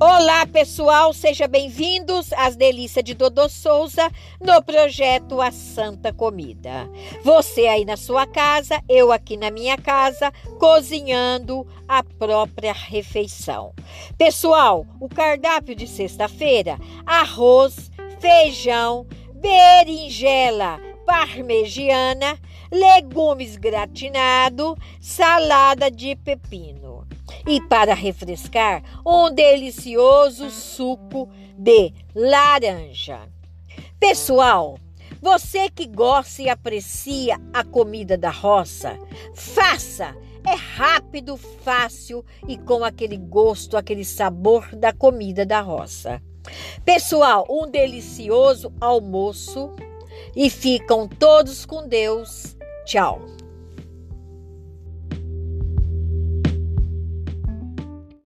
Olá, pessoal, sejam bem-vindos às delícias de Dodô Souza no projeto A Santa Comida. Você aí na sua casa, eu aqui na minha casa, cozinhando a própria refeição. Pessoal, o cardápio de sexta-feira: arroz, feijão, berinjela parmegiana, legumes gratinado, salada de pepino e para refrescar, um delicioso suco de laranja. Pessoal, você que gosta e aprecia a comida da roça, faça! É rápido, fácil e com aquele gosto, aquele sabor da comida da roça. Pessoal, um delicioso almoço e ficam todos com Deus. Tchau.